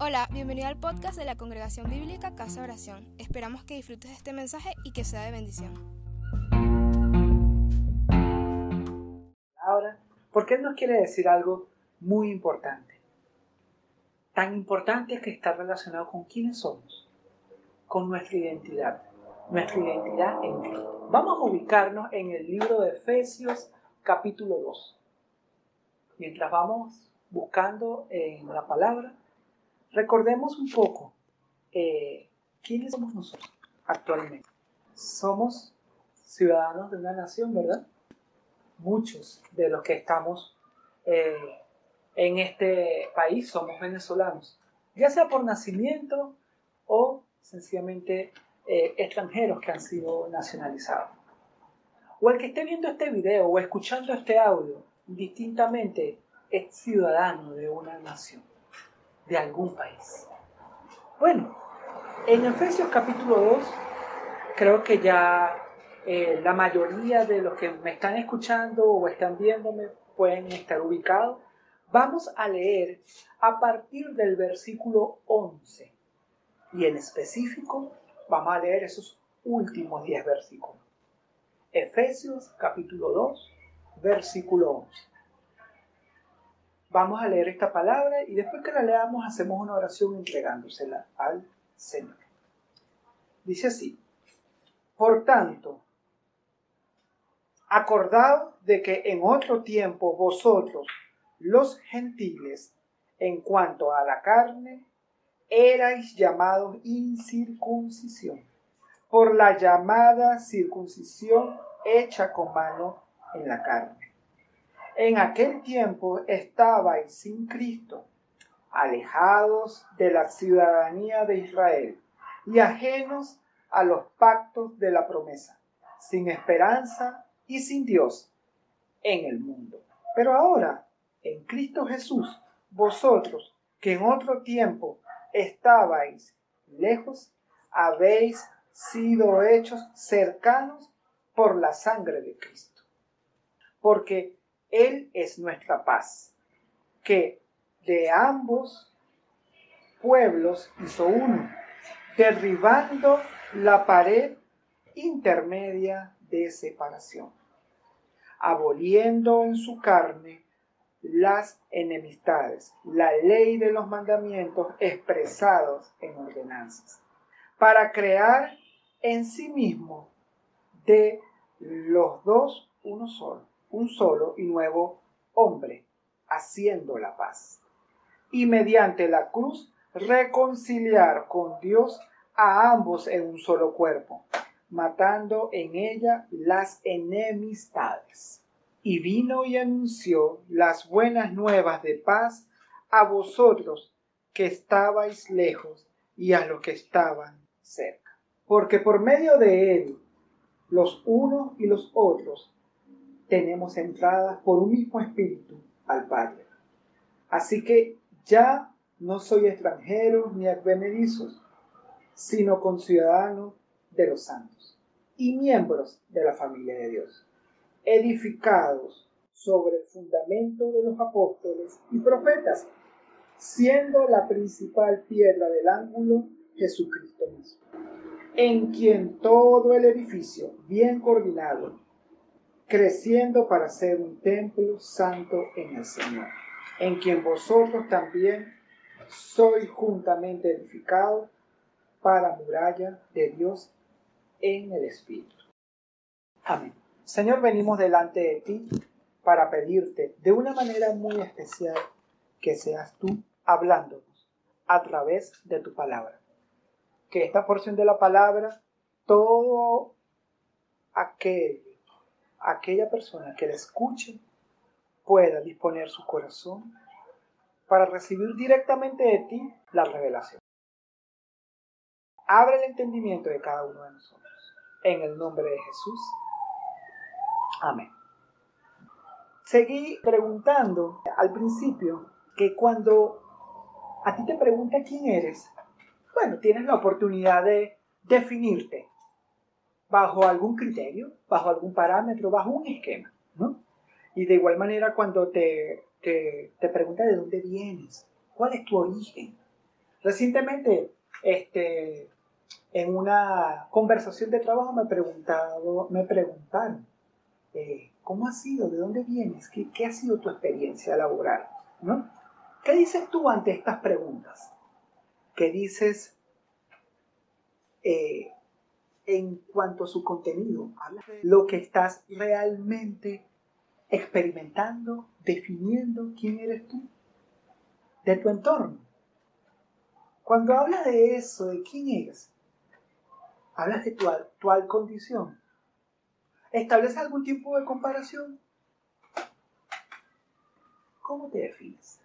Hola, bienvenido al podcast de la Congregación Bíblica Casa Oración. Esperamos que disfrutes de este mensaje y que sea de bendición. Ahora, porque Él nos quiere decir algo muy importante. Tan importante que está relacionado con quiénes somos, con nuestra identidad, nuestra identidad en Cristo. Vamos a ubicarnos en el libro de Efesios capítulo 2. Mientras vamos buscando en la palabra, recordemos un poco eh, quiénes somos nosotros actualmente. Somos ciudadanos de una nación, ¿verdad? Muchos de los que estamos eh, en este país somos venezolanos, ya sea por nacimiento o sencillamente eh, extranjeros que han sido nacionalizados. O el que esté viendo este video o escuchando este audio, distintamente es ciudadano de una nación de algún país. Bueno, en Efesios capítulo 2, creo que ya eh, la mayoría de los que me están escuchando o están viéndome pueden estar ubicados. Vamos a leer a partir del versículo 11 y en específico vamos a leer esos últimos 10 versículos. Efesios capítulo 2, versículo 11. Vamos a leer esta palabra y después que la leamos hacemos una oración entregándosela al Señor. Dice así, por tanto, acordad de que en otro tiempo vosotros, los gentiles, en cuanto a la carne, erais llamados incircuncisión, por la llamada circuncisión hecha con mano en la carne en aquel tiempo estabais sin Cristo, alejados de la ciudadanía de Israel y ajenos a los pactos de la promesa, sin esperanza y sin Dios en el mundo. Pero ahora, en Cristo Jesús, vosotros que en otro tiempo estabais lejos, habéis sido hechos cercanos por la sangre de Cristo. Porque él es nuestra paz, que de ambos pueblos hizo uno, derribando la pared intermedia de separación, aboliendo en su carne las enemistades, la ley de los mandamientos expresados en ordenanzas, para crear en sí mismo de los dos uno solo un solo y nuevo hombre, haciendo la paz. Y mediante la cruz reconciliar con Dios a ambos en un solo cuerpo, matando en ella las enemistades. Y vino y anunció las buenas nuevas de paz a vosotros que estabais lejos y a los que estaban cerca. Porque por medio de él, los unos y los otros, tenemos entradas por un mismo espíritu al Padre. Así que ya no soy extranjero ni advenedizos, sino conciudadano de los santos y miembros de la familia de Dios, edificados sobre el fundamento de los apóstoles y profetas, siendo la principal piedra del ángulo Jesucristo mismo, en quien todo el edificio, bien coordinado, creciendo para ser un templo santo en el Señor, en quien vosotros también sois juntamente edificados para muralla de Dios en el Espíritu. Amén. Señor, venimos delante de ti para pedirte de una manera muy especial que seas tú hablándonos a través de tu palabra. Que esta porción de la palabra, todo aquel aquella persona que la escuche pueda disponer su corazón para recibir directamente de ti la revelación. Abre el entendimiento de cada uno de nosotros. En el nombre de Jesús. Amén. Seguí preguntando al principio que cuando a ti te pregunta quién eres, bueno, tienes la oportunidad de definirte bajo algún criterio, bajo algún parámetro, bajo un esquema, ¿no? Y de igual manera cuando te, te, te pregunta de dónde vienes, cuál es tu origen, Recientemente, este, en una conversación de trabajo me, preguntado, me preguntaron, eh, ¿cómo ha sido? ¿De dónde vienes? ¿Qué, ¿Qué, ha sido tu experiencia laboral? ¿No? ¿Qué dices tú ante estas preguntas? ¿Qué dices eh, en cuanto a su contenido? Lo que estás realmente experimentando, definiendo quién eres tú, de tu entorno. Cuando hablas de eso, de quién eres, hablas de tu actual condición. ¿Estableces algún tipo de comparación? ¿Cómo te defines?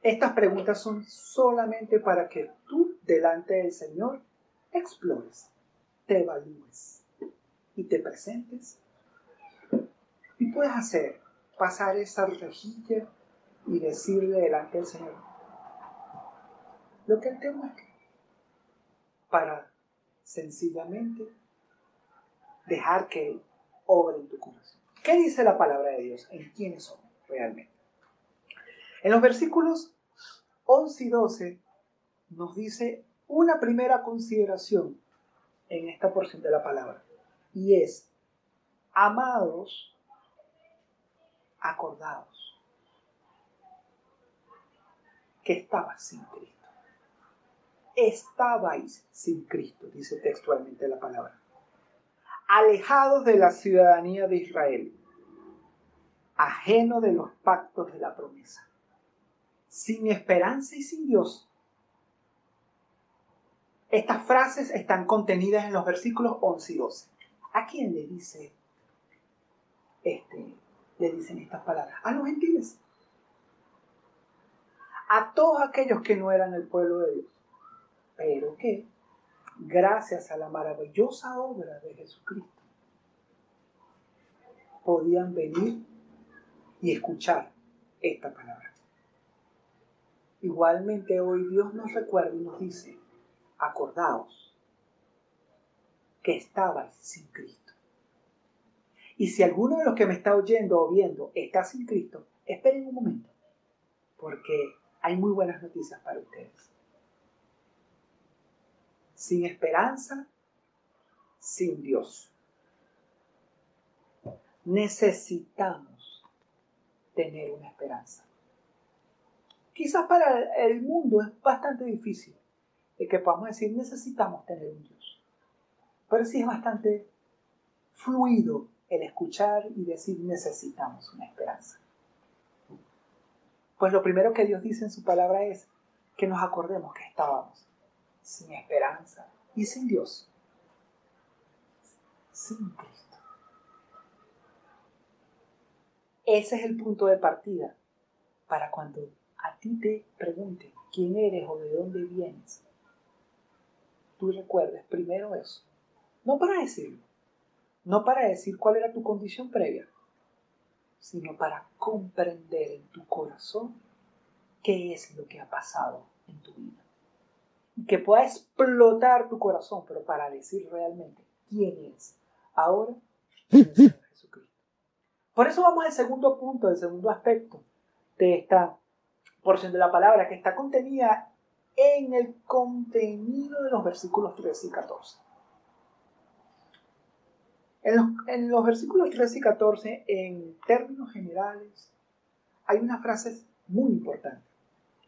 Estas preguntas son solamente para que tú, delante del Señor, explores, te evalúes y te presentes. Y puedes hacer, pasar esa rejilla y decirle delante del Señor lo que Él te muestra para sencillamente dejar que Él obre en tu corazón. ¿Qué dice la palabra de Dios en quiénes somos realmente? En los versículos 11 y 12 nos dice una primera consideración en esta porción de la palabra y es, amados, acordados, que estabas sin Cristo. Estabais sin Cristo, dice textualmente la palabra. Alejados de la ciudadanía de Israel, ajeno de los pactos de la promesa sin esperanza y sin Dios. Estas frases están contenidas en los versículos 11 y 12. ¿A quién le dice este, le dicen estas palabras? A los gentiles. A todos aquellos que no eran el pueblo de Dios. Pero que, gracias a la maravillosa obra de Jesucristo, podían venir y escuchar esta palabra. Igualmente hoy Dios nos recuerda y nos dice, acordaos que estabais sin Cristo. Y si alguno de los que me está oyendo o viendo está sin Cristo, esperen un momento, porque hay muy buenas noticias para ustedes. Sin esperanza, sin Dios. Necesitamos tener una esperanza quizás para el mundo es bastante difícil de que podamos decir necesitamos tener un Dios. Pero sí es bastante fluido el escuchar y decir necesitamos una esperanza. Pues lo primero que Dios dice en su palabra es que nos acordemos que estábamos sin esperanza y sin Dios, sin Cristo. Ese es el punto de partida para cuando a ti te pregunten quién eres o de dónde vienes, tú recuerdes primero eso. No para decirlo, no para decir cuál era tu condición previa, sino para comprender en tu corazón qué es lo que ha pasado en tu vida. Y que pueda explotar tu corazón, pero para decir realmente quién es ahora Jesucristo. Por eso vamos al segundo punto, el segundo aspecto de esta porción de la palabra que está contenida en el contenido de los versículos 13 y 14. En los, versículos 13 y 14, en términos generales, hay una frase muy importante.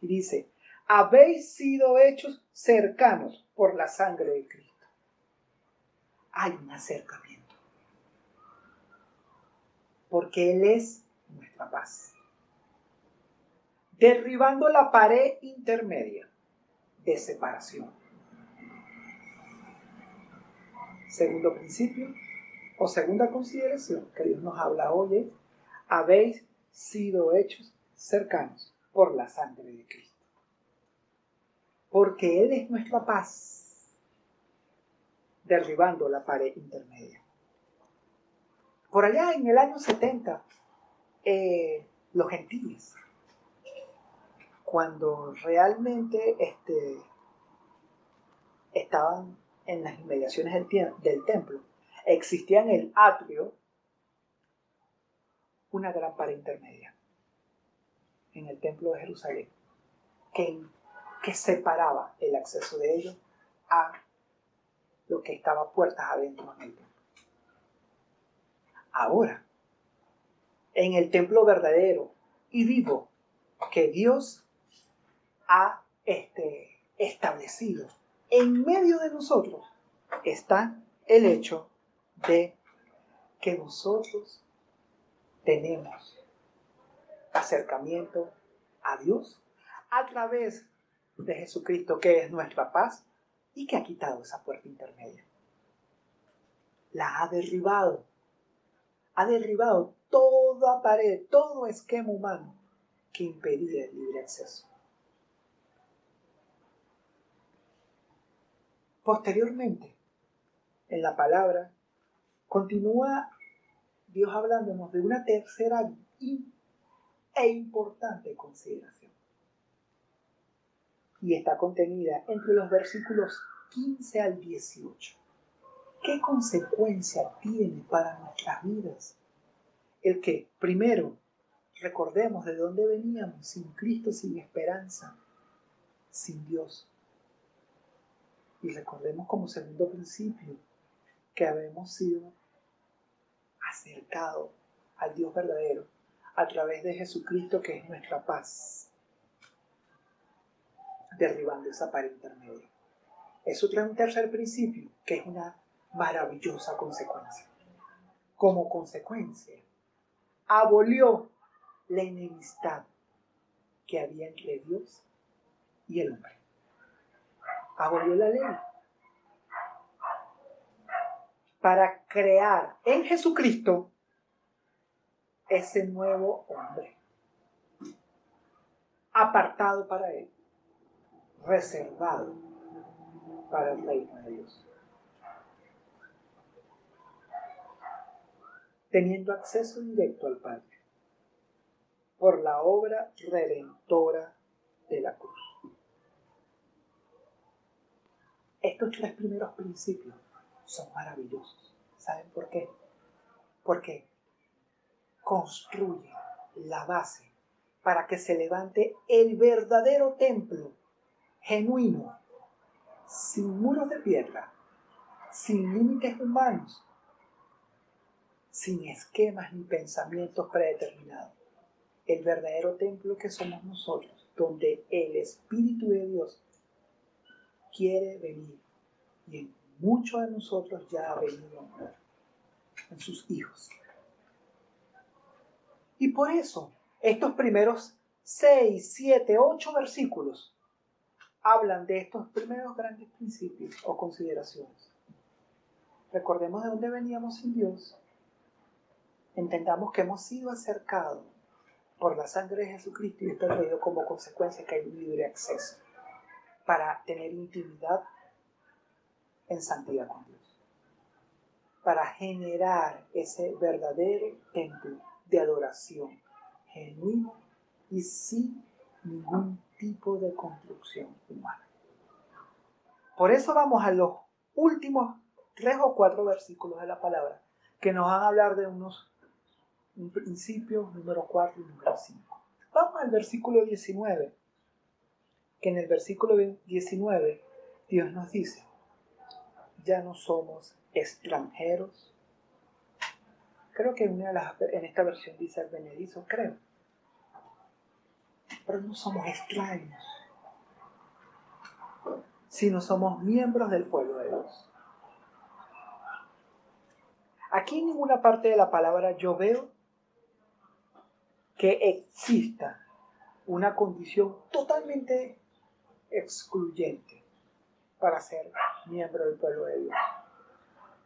Y dice, habéis sido hechos cercanos por la sangre de Cristo. Hay un acercamiento. Porque Él es nuestra paz derribando la pared intermedia de separación. Segundo principio o segunda consideración que Dios nos habla hoy es, habéis sido hechos cercanos por la sangre de Cristo. Porque Él es nuestra paz, derribando la pared intermedia. Por allá en el año 70, eh, los gentiles cuando realmente este, estaban en las inmediaciones del, templo, existía en el atrio una gran pared intermedia en el templo de Jerusalén, que que separaba el acceso de ellos a lo que estaba puertas adentro en el templo. Ahora, en el templo verdadero y vivo que Dios ha este, establecido en medio de nosotros, está el hecho de que nosotros tenemos acercamiento a Dios a través de Jesucristo, que es nuestra paz y que ha quitado esa puerta intermedia. La ha derribado. Ha derribado toda pared, todo esquema humano que impedía el libre acceso. Posteriormente, en la palabra, continúa Dios hablándonos de una tercera e importante consideración. Y está contenida entre los versículos 15 al 18. ¿Qué consecuencia tiene para nuestras vidas el que, primero, recordemos de dónde veníamos, sin Cristo, sin esperanza, sin Dios? Y recordemos como segundo principio que habemos sido acercados al Dios verdadero a través de Jesucristo que es nuestra paz, derribando esa pared intermedia. Eso trae un tercer principio, que es una maravillosa consecuencia. Como consecuencia, abolió la enemistad que había entre Dios y el hombre. Abolió la ley para crear en Jesucristo ese nuevo hombre, apartado para él, reservado para el reino de Dios. Teniendo acceso directo al Padre por la obra redentora de la cruz. Estos tres primeros principios son maravillosos. ¿Saben por qué? Porque construye la base para que se levante el verdadero templo genuino, sin muros de piedra, sin límites humanos, sin esquemas ni pensamientos predeterminados. El verdadero templo que somos nosotros, donde el Espíritu de Dios quiere venir y en muchos de nosotros ya ha venido en sus hijos. Y por eso, estos primeros 6, 7, 8 versículos hablan de estos primeros grandes principios o consideraciones. Recordemos de dónde veníamos sin Dios. Entendamos que hemos sido acercados por la sangre de Jesucristo y esto ha traído como consecuencia que hay libre acceso para tener intimidad en santidad con Dios. Para generar ese verdadero templo de adoración genuino y sin ningún tipo de construcción humana. Por eso vamos a los últimos tres o cuatro versículos de la palabra que nos van a hablar de unos un principio número 4 y número 5. Vamos al versículo 19, que en el versículo 19 Dios nos dice, ya no somos extranjeros Creo que en, esta versión dice benedizo, creo. Pero no somos extraños, sino somos miembros del pueblo de Dios. Aquí en ninguna parte de la palabra yo veo que exista una condición totalmente excluyente para ser miembro del pueblo de Dios.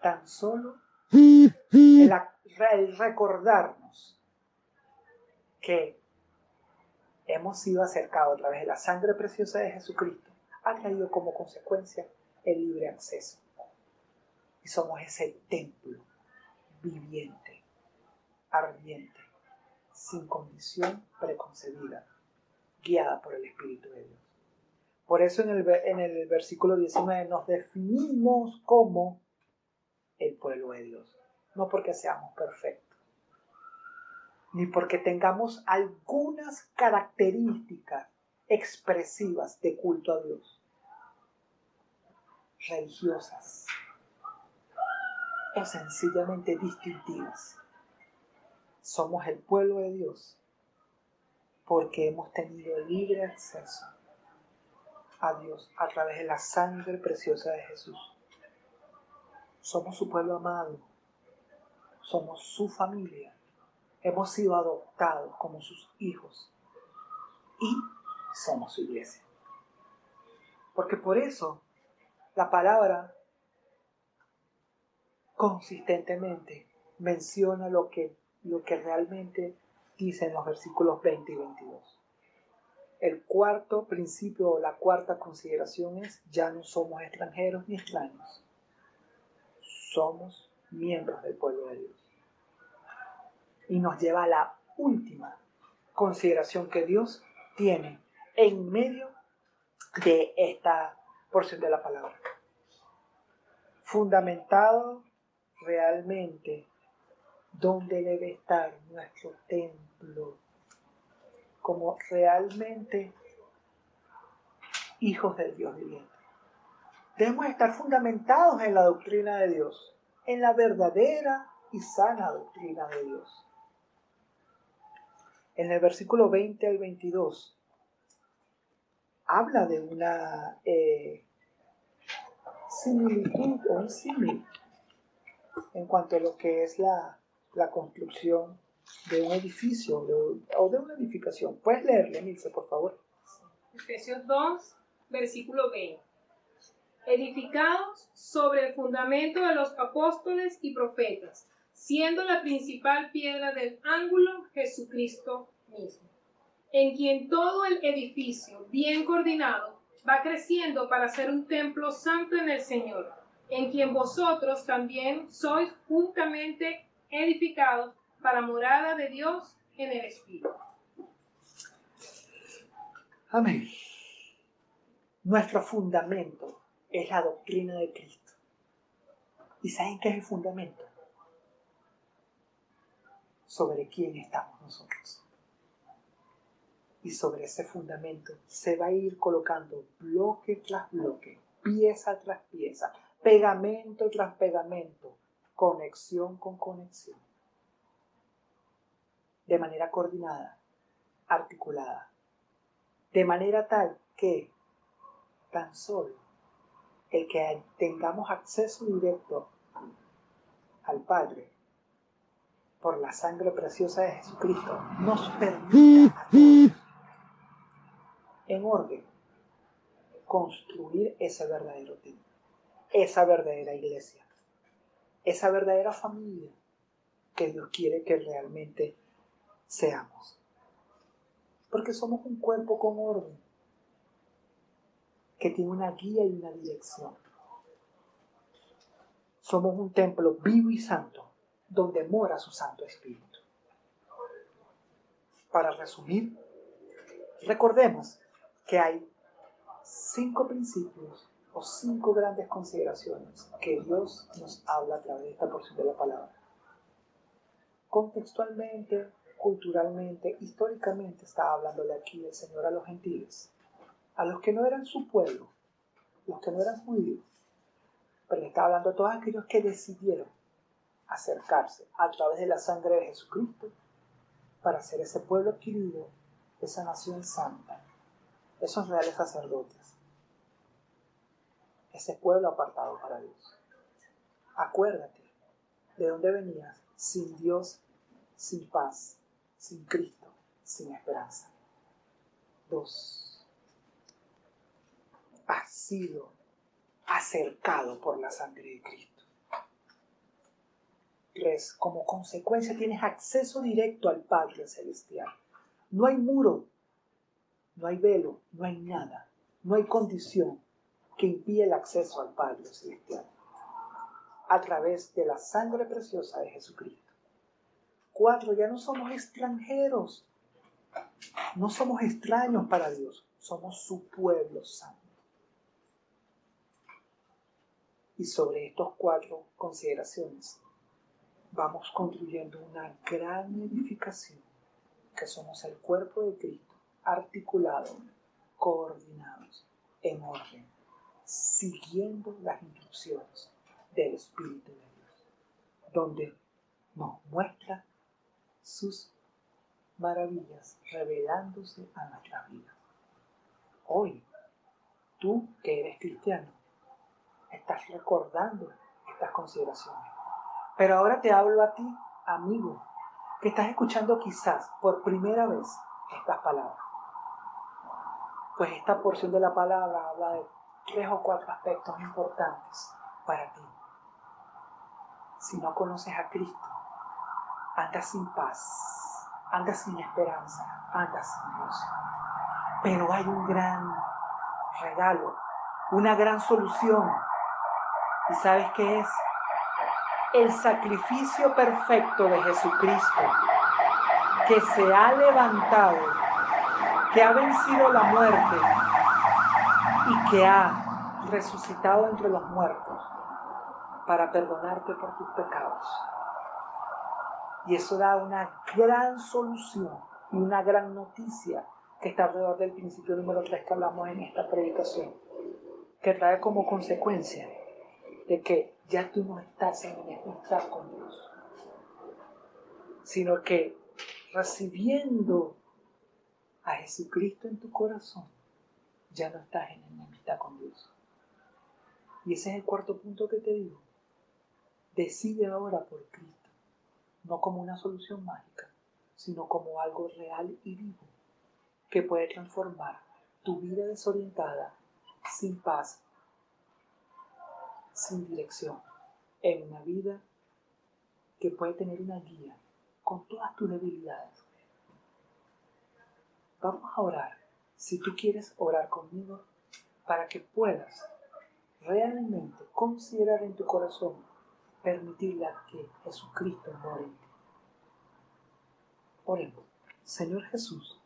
Tan solo el, recordarnos que hemos sido acercados a través de la sangre preciosa de Jesucristo, ha traído como consecuencia el libre acceso. Y somos ese templo viviente, ardiente, sin condición preconcebida, guiada por el Espíritu de Dios. Por eso en el, en el versículo 19 nos definimos como el pueblo de Dios. No porque seamos perfectos, ni porque tengamos algunas características expresivas de culto a Dios, religiosas o sencillamente distintivas. Somos el pueblo de Dios porque hemos tenido libre acceso a Dios a través de la sangre preciosa de Jesús. Somos su pueblo amado, somos su familia, hemos sido adoptados como sus hijos y somos su iglesia. Porque por eso la palabra consistentemente menciona lo que, lo que realmente dice en los versículos 20 y 22. El cuarto principio o la cuarta consideración es, ya no somos extranjeros ni extraños, somos miembros del pueblo de Dios. Y nos lleva a la última consideración que Dios tiene en medio de esta porción de la palabra. Fundamentado realmente dónde debe estar nuestro templo como realmente hijos del Dios viviente. Debemos estar fundamentados en la doctrina de Dios, en la verdadera y sana doctrina de Dios. En el versículo 20 al 22 habla de una eh, similitud o un símil en cuanto a lo que es la, la construcción de un edificio o de una edificación. ¿Puedes leerle, Milce, por favor? Efesios 2, versículo 20. Edificados sobre el fundamento de los apóstoles y profetas, siendo la principal piedra del ángulo Jesucristo mismo, en quien todo el edificio, bien coordinado, va creciendo para ser un templo santo en el Señor, en quien vosotros también sois juntamente edificados para morada de Dios en el Espíritu. Amén. Nuestro fundamento es la doctrina de Cristo. ¿Y saben qué es el fundamento? Sobre quién estamos nosotros. Y sobre ese fundamento se va a ir colocando bloque tras bloque, pieza tras pieza, pegamento tras pegamento, conexión con conexión de manera coordinada, articulada, de manera tal que tan solo el que tengamos acceso directo al Padre por la sangre preciosa de Jesucristo nos permita en orden construir ese verdadero templo, esa verdadera iglesia, esa verdadera familia que Dios quiere que realmente seamos. Porque somos un cuerpo con orden, que tiene una guía y una dirección. Somos un templo vivo y santo, donde mora su Santo Espíritu. Para resumir, recordemos que hay cinco principios o cinco grandes consideraciones que Dios nos habla a través de esta porción de la palabra. Contextualmente, culturalmente, históricamente estaba hablándole aquí el Señor a los gentiles, a los que no eran su pueblo, los que no eran judíos, pero le estaba hablando a todos aquellos que decidieron acercarse a través de la sangre de Jesucristo para ser ese pueblo adquirido, esa nación santa, esos reales sacerdotes, ese pueblo apartado para Dios. Acuérdate de dónde venías, sin Dios, sin paz, sin Cristo, sin esperanza. Dos, has sido acercado por la sangre de Cristo. Tres, como consecuencia tienes acceso directo al Padre Celestial. No hay muro, no hay velo, no hay nada, no hay condición que impida el acceso al Padre Celestial a través de la sangre preciosa de Jesucristo. Cuatro, ya no somos extranjeros. No somos extraños para Dios. Somos su pueblo santo. Y sobre estas cuatro consideraciones vamos construyendo una gran edificación que somos el cuerpo de Cristo, articulado coordinados, en orden, siguiendo las instrucciones del Espíritu de Dios, donde nos muestra sus maravillas revelándose a nuestra vida. Hoy, tú que eres cristiano, estás recordando estas consideraciones. Pero ahora te hablo a ti, amigo, que estás escuchando quizás por primera vez estas palabras. Pues esta porción de la palabra habla de tres o cuatro aspectos importantes para ti. Si no conoces a Cristo, andas sin paz, andas sin esperanza, andas sin Dios. Pero hay un gran regalo, una gran solución. ¿Y sabes qué es? El sacrificio perfecto de Jesucristo, que se ha levantado, que ha vencido la muerte y que ha resucitado entre los muertos para perdonarte por tus pecados. Y eso da una gran solución y una gran noticia que está alrededor del principio número 3 que hablamos en esta predicación, que trae como consecuencia de que ya tú no estás en enemistad con Dios, sino que recibiendo a Jesucristo en tu corazón, ya no estás en enemistad con Dios. Y ese es el cuarto punto que te digo. Decide ahora por Cristo, no como una solución mágica, sino como algo real y vivo que puede transformar tu vida desorientada, sin paz, sin dirección, en una vida que puede tener una guía con todas tus debilidades. Vamos a orar, si tú quieres orar conmigo, para que puedas realmente considerar en tu corazón permitirle que Jesucristo muera en ti. Oremos, Señor Jesús,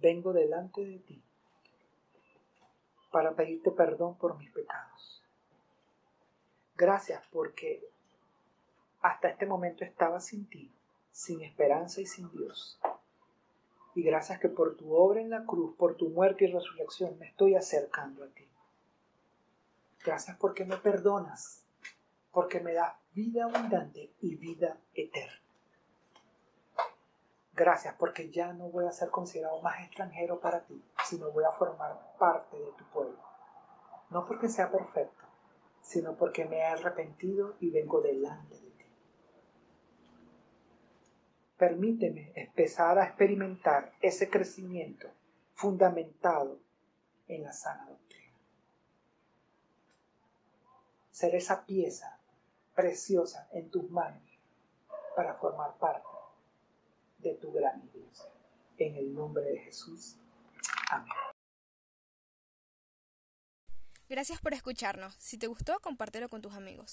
vengo delante de ti para pedirte perdón por mis pecados. Gracias porque hasta este momento estaba sin ti, sin esperanza y sin Dios. Y gracias que por tu obra en la cruz, por tu muerte y resurrección, me estoy acercando a ti. Gracias porque me perdonas, porque me das vida abundante y vida eterna. Gracias porque ya no voy a ser considerado más extranjero para ti, sino voy a formar parte de tu pueblo. No porque sea perfecto, sino porque me he arrepentido y vengo delante de ti. Permíteme empezar a experimentar ese crecimiento fundamentado en la sana doctrina. Ser esa pieza preciosa en tus manos para formar parte de tu gran iglesia. En el nombre de Jesús. Amén. Gracias por escucharnos. Si te gustó, compártelo con tus amigos.